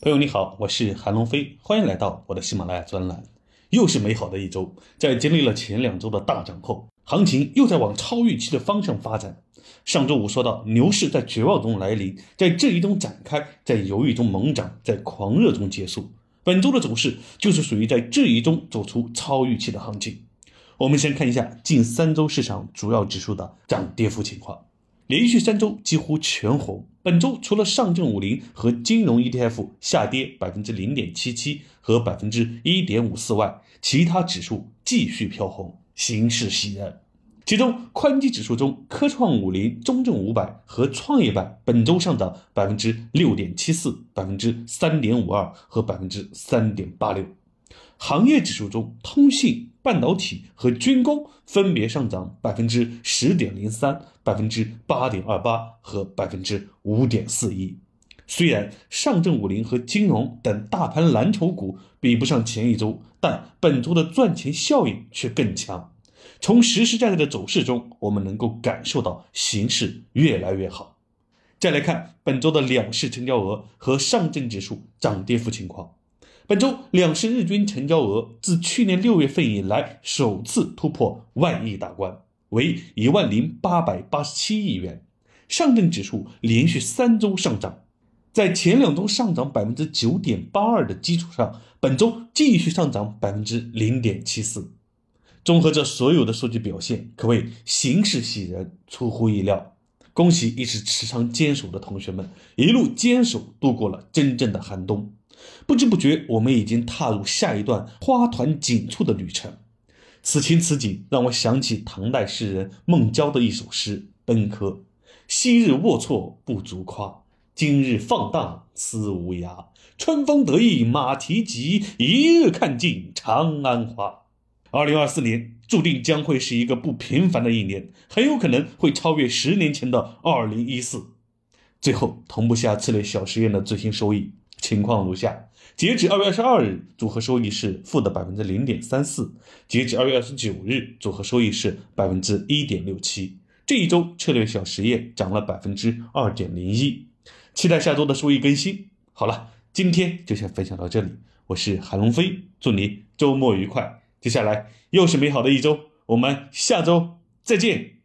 朋友你好，我是韩龙飞，欢迎来到我的喜马拉雅专栏。又是美好的一周，在经历了前两周的大涨后，行情又在往超预期的方向发展。上周五说到，牛市在绝望中来临，在质疑中展开，在犹豫中猛涨，在狂热中结束。本周的走势就是属于在质疑中走出超预期的行情。我们先看一下近三周市场主要指数的涨跌幅情况。连续三周几乎全红，本周除了上证五零和金融 ETF 下跌百分之零点七七和百分之一点五四外，其他指数继续飘红，形势喜人。其中，宽基指数中，科创五零、中证五百和创业板本周上涨百分之六点七四、百分之三点五二和百分之三点八六。行业指数中，通信、半导体和军工分别上涨百分之十点零三、百分之八点二八和百分之五点四一。虽然上证五零和金融等大盘蓝筹股比不上前一周，但本周的赚钱效应却更强。从实实在在的走势中，我们能够感受到形势越来越好。再来看本周的两市成交额和上证指数涨跌幅情况。本周两市日均成交额自去年六月份以来首次突破万亿大关，为一万零八百八十七亿元。上证指数连续三周上涨，在前两周上涨百分之九点八二的基础上，本周继续上涨百分之零点七四。综合这所有的数据表现，可谓形势喜人，出乎意料。恭喜一直持仓坚守的同学们，一路坚守度过了真正的寒冬。不知不觉，我们已经踏入下一段花团锦簇的旅程。此情此景，让我想起唐代诗人孟郊的一首诗《奔科》：“昔日龌龊不足夸，今日放荡思无涯。春风得意马蹄疾，一日看尽长安花。”二零二四年注定将会是一个不平凡的一年，很有可能会超越十年前的二零一四。最后，同步下策略小实验的最新收益。情况如下：截止二月二十二日，组合收益是负的百分之零点三四；截止二月二十九日，组合收益是百分之一点六七。这一周策略小实验涨了百分之二点零一，期待下周的收益更新。好了，今天就先分享到这里，我是韩龙飞，祝你周末愉快。接下来又是美好的一周，我们下周再见。